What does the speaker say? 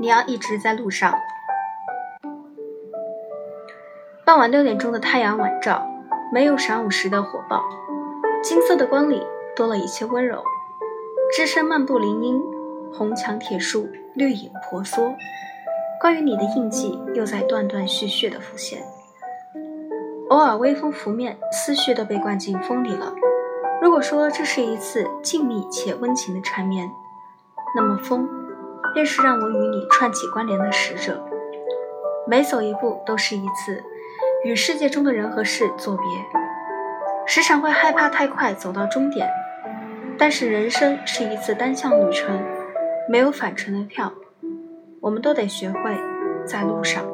你要一直在路上。傍晚六点钟的太阳晚照，没有晌午时的火爆，金色的光里多了一些温柔。只身漫步林荫，红墙铁树，绿影婆娑，关于你的印记又在断断续续的浮现。偶尔微风拂面，思绪都被灌进风里了。如果说这是一次静谧且温情的缠绵，那么风，便是让我与你串起关联的使者。每走一步都是一次与世界中的人和事作别，时常会害怕太快走到终点。但是人生是一次单向旅程，没有返程的票，我们都得学会在路上。